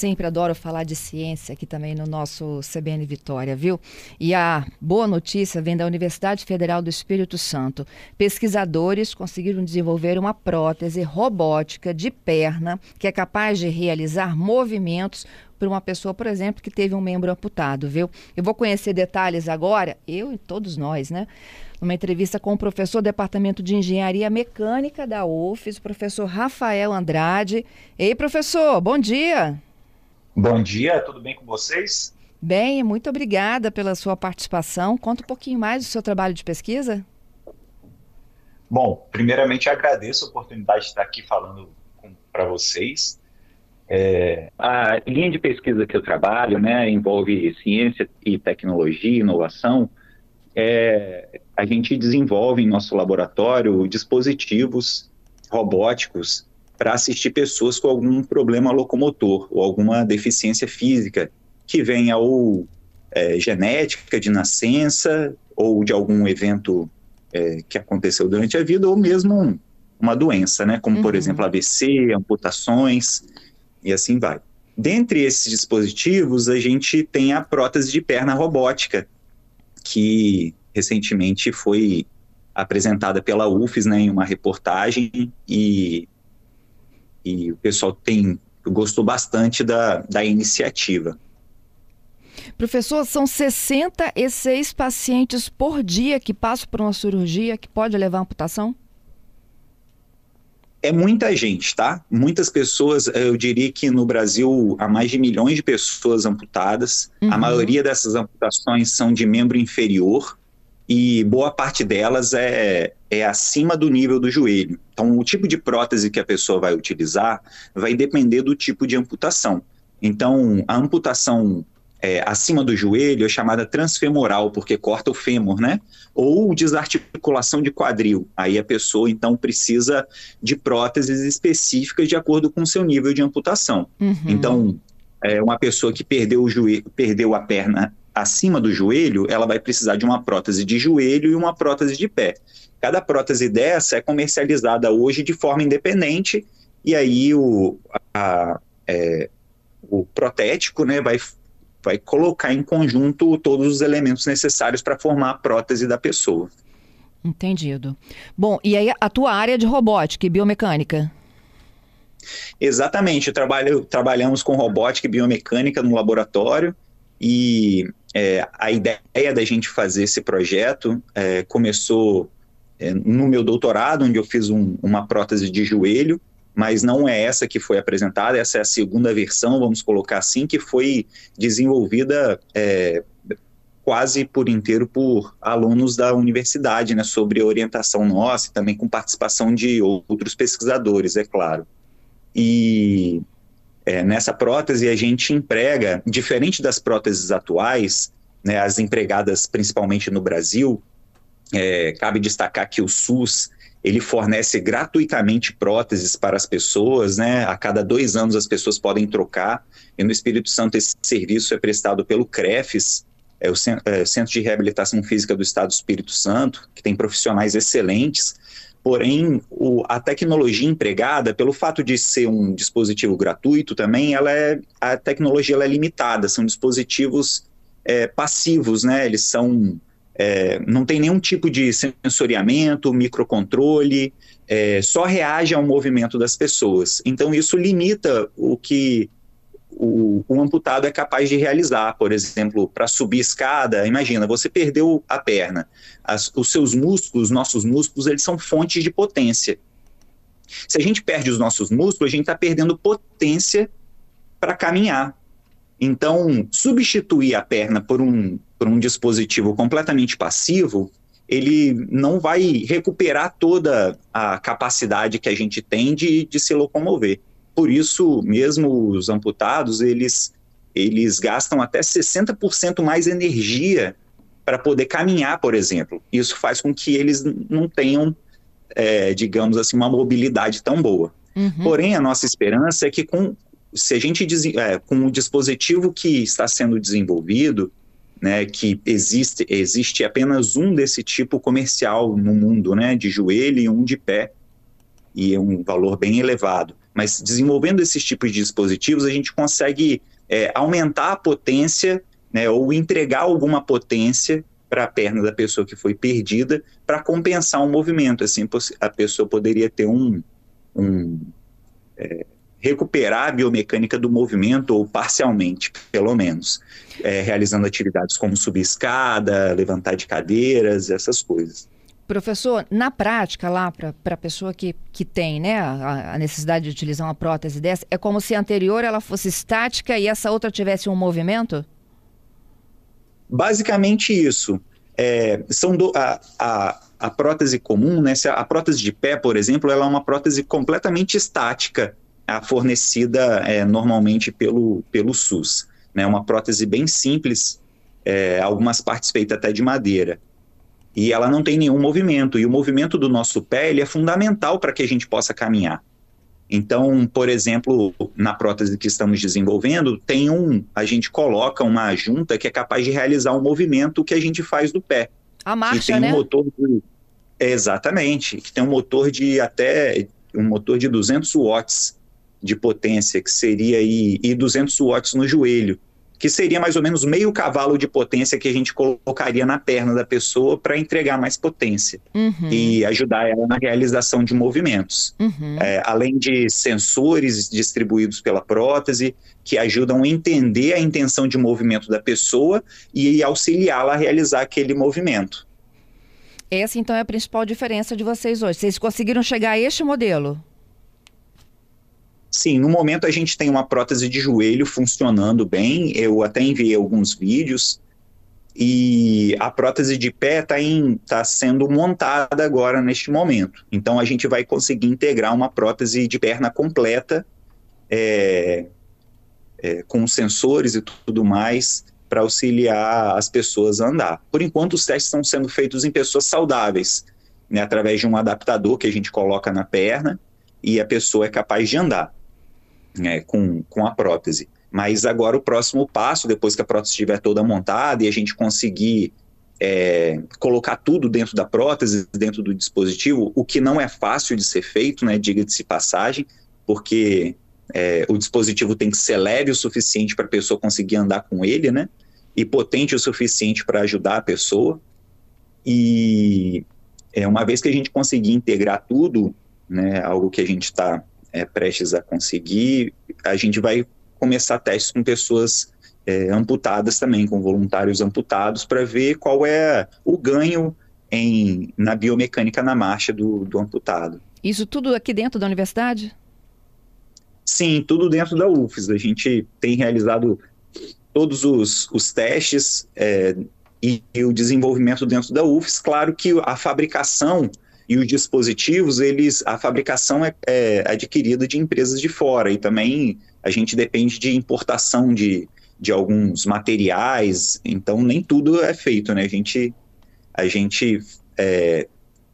Sempre adoro falar de ciência aqui também no nosso CBN Vitória, viu? E a boa notícia vem da Universidade Federal do Espírito Santo. Pesquisadores conseguiram desenvolver uma prótese robótica de perna que é capaz de realizar movimentos para uma pessoa, por exemplo, que teve um membro amputado, viu? Eu vou conhecer detalhes agora, eu e todos nós, né? Numa entrevista com o professor do Departamento de Engenharia Mecânica da UFES, o professor Rafael Andrade. Ei, professor, bom dia! Bom dia, tudo bem com vocês? Bem, muito obrigada pela sua participação. Conta um pouquinho mais do seu trabalho de pesquisa. Bom, primeiramente agradeço a oportunidade de estar aqui falando para vocês. É, a linha de pesquisa que eu trabalho né, envolve ciência e tecnologia, inovação. É, a gente desenvolve em nosso laboratório dispositivos robóticos para assistir pessoas com algum problema locomotor ou alguma deficiência física, que venha ou é, genética de nascença ou de algum evento é, que aconteceu durante a vida ou mesmo uma doença, né? Como, uhum. por exemplo, AVC, amputações e assim vai. Dentre esses dispositivos, a gente tem a prótese de perna robótica, que recentemente foi apresentada pela UFES né, em uma reportagem e e o pessoal tem gostou bastante da, da iniciativa. Professor, são 66 pacientes por dia que passam por uma cirurgia que pode levar à amputação? É muita gente, tá? Muitas pessoas, eu diria que no Brasil há mais de milhões de pessoas amputadas. Uhum. A maioria dessas amputações são de membro inferior e boa parte delas é, é acima do nível do joelho. Então, o tipo de prótese que a pessoa vai utilizar vai depender do tipo de amputação. Então, a amputação é, acima do joelho é chamada transfemoral, porque corta o fêmur, né? Ou desarticulação de quadril. Aí a pessoa, então, precisa de próteses específicas de acordo com o seu nível de amputação. Uhum. Então, é, uma pessoa que perdeu, o joelho, perdeu a perna acima do joelho, ela vai precisar de uma prótese de joelho e uma prótese de pé. Cada prótese dessa é comercializada hoje de forma independente, e aí o, a, é, o protético né, vai, vai colocar em conjunto todos os elementos necessários para formar a prótese da pessoa. Entendido. Bom, e aí a tua área de robótica e biomecânica? Exatamente, trabalho, trabalhamos com robótica e biomecânica no laboratório e é, a ideia da gente fazer esse projeto é, começou é, no meu doutorado, onde eu fiz um, uma prótese de joelho, mas não é essa que foi apresentada, essa é a segunda versão, vamos colocar assim, que foi desenvolvida é, quase por inteiro por alunos da universidade, né, sobre orientação nossa e também com participação de outros pesquisadores, é claro. E é, nessa prótese a gente emprega, diferente das próteses atuais, né, as empregadas principalmente no Brasil, é, cabe destacar que o SUS ele fornece gratuitamente próteses para as pessoas, né? A cada dois anos as pessoas podem trocar. E no Espírito Santo esse serviço é prestado pelo CREFES, é o é, Centro de Reabilitação Física do Estado do Espírito Santo, que tem profissionais excelentes. Porém, o, a tecnologia empregada, pelo fato de ser um dispositivo gratuito também, ela é, a tecnologia ela é limitada, são dispositivos é, passivos, né? Eles são. É, não tem nenhum tipo de sensoriamento, microcontrole, é, só reage ao movimento das pessoas. Então, isso limita o que o, o, amputado é capaz de realizar, por exemplo, para subir escada. Imagina, você perdeu a perna, As, os seus músculos, nossos músculos, eles são fontes de potência. Se a gente perde os nossos músculos, a gente está perdendo potência para caminhar. Então, substituir a perna por um, por um dispositivo completamente passivo, ele não vai recuperar toda a capacidade que a gente tem de, de se locomover. Por isso, mesmo os amputados, eles, eles gastam até 60% mais energia para poder caminhar, por exemplo. Isso faz com que eles não tenham, é, digamos assim, uma mobilidade tão boa. Uhum. Porém, a nossa esperança é que com se a gente é, com o dispositivo que está sendo desenvolvido, né, que existe existe apenas um desse tipo comercial no mundo, né, de joelho e um de pé, e um valor bem elevado. Mas desenvolvendo esses tipos de dispositivos, a gente consegue é, aumentar a potência, né, ou entregar alguma potência para a perna da pessoa que foi perdida para compensar um movimento. Assim, a pessoa poderia ter um, um é, recuperar a biomecânica do movimento, ou parcialmente, pelo menos, é, realizando atividades como subir escada, levantar de cadeiras, essas coisas. Professor, na prática lá, para a pessoa que, que tem né, a, a, necessidade de utilizar uma prótese dessa, é como se a anterior ela fosse estática e essa outra tivesse um movimento? Basicamente isso. É, são do, a, a, a prótese comum, né, a prótese de pé, por exemplo, ela é uma prótese completamente estática a fornecida é, normalmente pelo, pelo SUS. Né, uma prótese bem simples, é, algumas partes feitas até de madeira. E ela não tem nenhum movimento, e o movimento do nosso pé ele é fundamental para que a gente possa caminhar. Então, por exemplo, na prótese que estamos desenvolvendo, tem um, a gente coloca uma junta que é capaz de realizar um movimento que a gente faz do pé. A marcha, tem né? Um motor de, exatamente, que tem um motor de até um motor de 200 watts de potência, que seria aí, e 200 watts no joelho, que seria mais ou menos meio cavalo de potência que a gente colocaria na perna da pessoa para entregar mais potência uhum. e ajudar ela na realização de movimentos. Uhum. É, além de sensores distribuídos pela prótese, que ajudam a entender a intenção de movimento da pessoa e auxiliá-la a realizar aquele movimento. Essa então é a principal diferença de vocês hoje. Vocês conseguiram chegar a este modelo? Sim, no momento a gente tem uma prótese de joelho funcionando bem. Eu até enviei alguns vídeos e a prótese de pé está tá sendo montada agora neste momento. Então a gente vai conseguir integrar uma prótese de perna completa é, é, com sensores e tudo mais para auxiliar as pessoas a andar. Por enquanto os testes estão sendo feitos em pessoas saudáveis, né, através de um adaptador que a gente coloca na perna e a pessoa é capaz de andar é, com, com a prótese. Mas agora o próximo passo, depois que a prótese estiver toda montada e a gente conseguir é, colocar tudo dentro da prótese, dentro do dispositivo, o que não é fácil de ser feito, né, diga-se passagem, porque é, o dispositivo tem que ser leve o suficiente para a pessoa conseguir andar com ele, né, e potente o suficiente para ajudar a pessoa. E é, uma vez que a gente conseguir integrar tudo, né, algo que a gente está é, prestes a conseguir, a gente vai começar testes com pessoas é, amputadas também, com voluntários amputados, para ver qual é o ganho em, na biomecânica na marcha do, do amputado. Isso tudo aqui dentro da universidade? Sim, tudo dentro da UFES. A gente tem realizado todos os, os testes é, e, e, o desenvolvimento dentro da UFES. Claro que a fabricação e os dispositivos, eles, a fabricação é, é, adquirida de empresas de fora e também a gente depende de importação de, de alguns materiais, então nem tudo é feito, né? A gente, a gente é,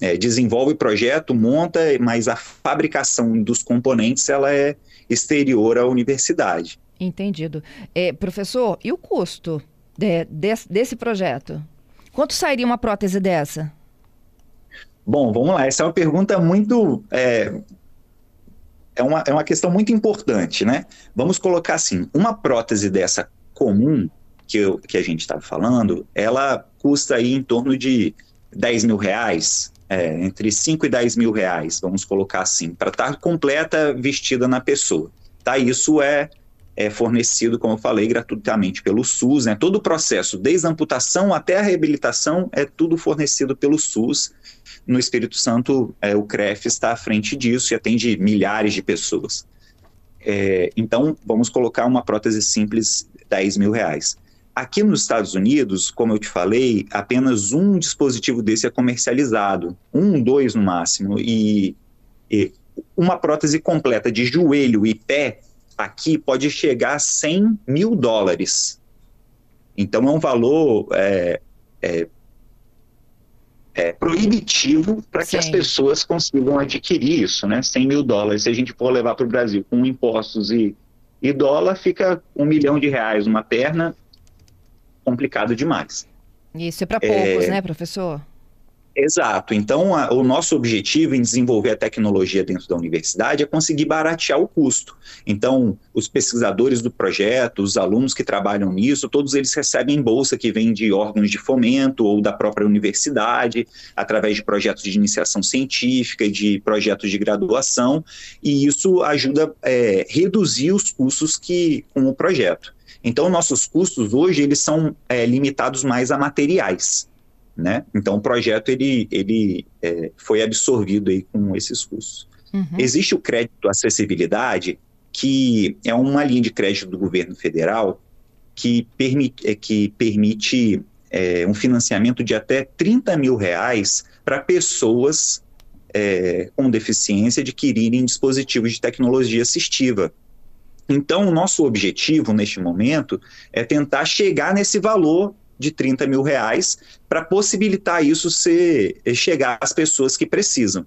é, desenvolve o projeto, monta, mas a fabricação dos componentes ela é exterior à universidade. Entendido. É, professor, e o custo de, de, desse projeto? Quanto sairia uma prótese dessa? Bom, vamos lá. Essa é uma pergunta muito. É, é, uma, é uma questão muito importante, né? Vamos colocar assim: uma prótese dessa comum, que, eu, que a gente estava falando, ela custa aí em torno de 10 mil reais, é, entre 5 e 10 mil reais, vamos colocar assim, para estar tá completa vestida na pessoa. Tá? Isso é é fornecido, como eu falei, gratuitamente pelo SUS. Né? Todo o processo, desde a amputação até a reabilitação, é tudo fornecido pelo SUS. No Espírito Santo, é, o CREF está à frente disso e atende milhares de pessoas. É, então, vamos colocar uma prótese simples, 10 mil reais. Aqui nos Estados Unidos, como eu te falei, apenas um dispositivo desse é comercializado, um, dois no máximo, e, e uma prótese completa de joelho e pé aqui pode chegar a 100 mil dólares. Então é um valor é, é, é proibitivo para que as pessoas consigam adquirir isso, né? 100 mil dólares. Se a gente for levar para o Brasil com impostos e, E dólar fica um milhão de reais uma perna, complicado demais. Isso é para poucos, é... né, professor? Exato. Então, a, o nosso objetivo em desenvolver a tecnologia dentro da universidade é conseguir baratear o custo. Então, os pesquisadores do projeto, os alunos que trabalham nisso, todos eles recebem bolsa que vem de órgãos de fomento ou da própria universidade, através de projetos de iniciação científica de projetos de graduação, e isso ajuda a é, reduzir os custos que com o projeto. Então, nossos custos hoje eles são é, limitados mais a materiais. Né? Então, o projeto ele, ele é, foi absorvido aí com esses custos. Uhum. Existe o crédito acessibilidade, que é uma linha de crédito do governo federal que permite, é, que permite é, um financiamento de até 30 mil reais para pessoas é, com deficiência adquirirem dispositivos de tecnologia assistiva. Então, o nosso objetivo neste momento é tentar chegar nesse valor de 30 mil reais para possibilitar isso ser, eh, chegar às pessoas que precisam.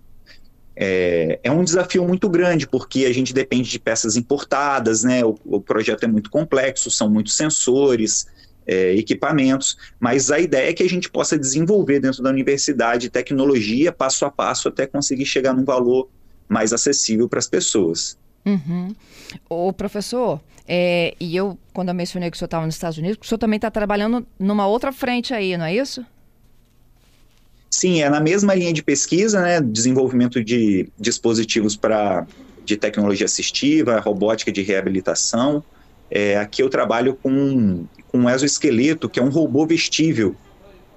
É, é, um desafio muito grande, porque a gente depende de peças importadas, né? O, o projeto é muito complexo, são muitos sensores, é, equipamentos, mas a ideia é que a gente possa desenvolver dentro da universidade tecnologia passo a passo até conseguir chegar num valor mais acessível para as pessoas. Uhum. O professor, é, e eu, quando eu mencionei que o senhor estava nos Estados Unidos, o senhor também está trabalhando numa outra frente aí, não é isso? Sim, é na mesma linha de pesquisa, né? Desenvolvimento de dispositivos para de tecnologia assistiva, robótica de reabilitação. É, aqui eu trabalho com, com um exoesqueleto, que é um robô vestível,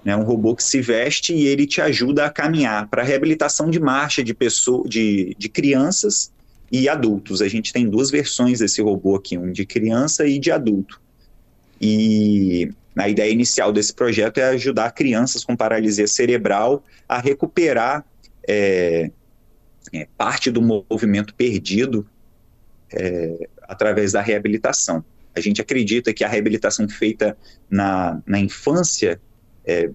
né, um robô que se veste e ele te ajuda a caminhar para reabilitação de marcha de, pessoa, de, de crianças e adultos. A gente tem duas versões desse robô aqui, um de criança e de adulto. E a ideia inicial desse projeto é ajudar crianças com paralisia cerebral a recuperar é, é, parte do movimento perdido é, através da reabilitação. A gente acredita que a reabilitação feita na, na infância é,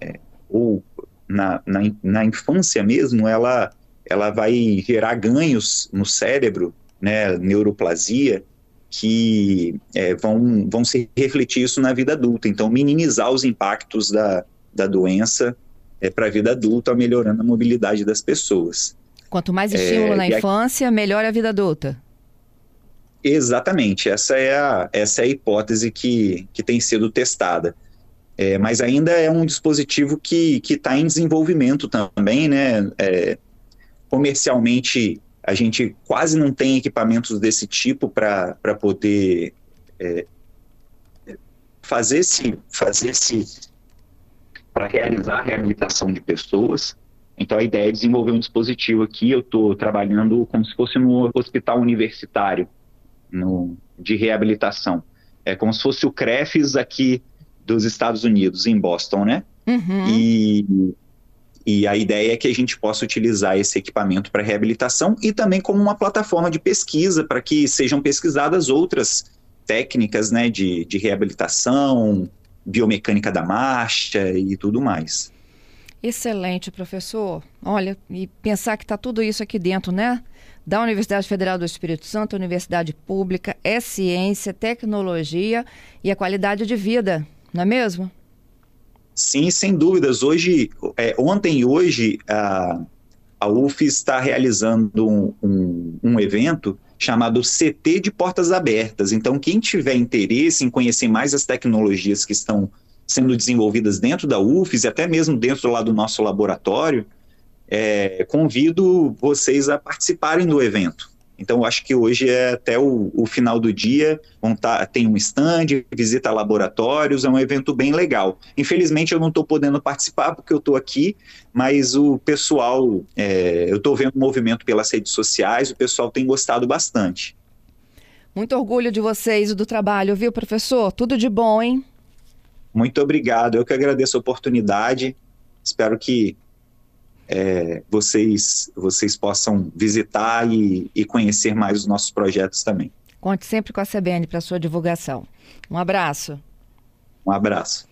é, ou na, na, na infância mesmo, ela ela vai gerar ganhos no cérebro, né, neuroplasia, que é, vão, vão se refletir isso na vida adulta. Então, minimizar os impactos da, da doença é, para a vida adulta, melhorando a mobilidade das pessoas. Quanto mais estímulo é, na infância, a... melhor a vida adulta. Exatamente, essa é a, essa é a hipótese que, que tem sido testada. É, mas ainda é um dispositivo que está em desenvolvimento também, né? É, comercialmente a gente quase não tem equipamentos desse tipo para poder é, fazer esse fazer esse para realizar a reabilitação de pessoas. Então a ideia é desenvolver um dispositivo aqui. Eu estou trabalhando como se fosse no hospital universitário no, de reabilitação. É como se fosse o CREFES aqui dos Estados Unidos, em Boston, né? Uhum. E e a ideia é que a gente possa utilizar esse equipamento para reabilitação e também como uma plataforma de pesquisa para que sejam pesquisadas outras técnicas né, de, de reabilitação, biomecânica da marcha e tudo mais. Excelente, professor. Olha, e pensar que está tudo isso aqui dentro, né? Da Universidade Federal do Espírito Santo, Universidade Pública, é ciência, tecnologia e a qualidade de vida, não é mesmo? Sim, sem dúvidas. Hoje, é, ontem e hoje, a, a UF está realizando um, um, um, evento chamado CT de Portas Abertas. Então, quem tiver interesse em conhecer mais as tecnologias que estão sendo desenvolvidas dentro da UFES e até mesmo dentro lá do nosso laboratório, é, convido vocês a participarem do evento. Então, acho que hoje é até o, o final do dia, tá, tem um stand, visita laboratórios, é um evento bem legal. Infelizmente, eu não estou podendo participar porque eu estou aqui, mas o pessoal, é, eu estou vendo o movimento pelas redes sociais, o pessoal tem gostado bastante. Muito orgulho de vocês e do trabalho, viu, professor? Tudo de bom, hein? Muito obrigado. Eu que agradeço a oportunidade. Espero que é, vocês, vocês possam visitar e, e conhecer mais os nossos projetos também. Conte sempre com a CBN para sua divulgação. Um abraço. Um abraço.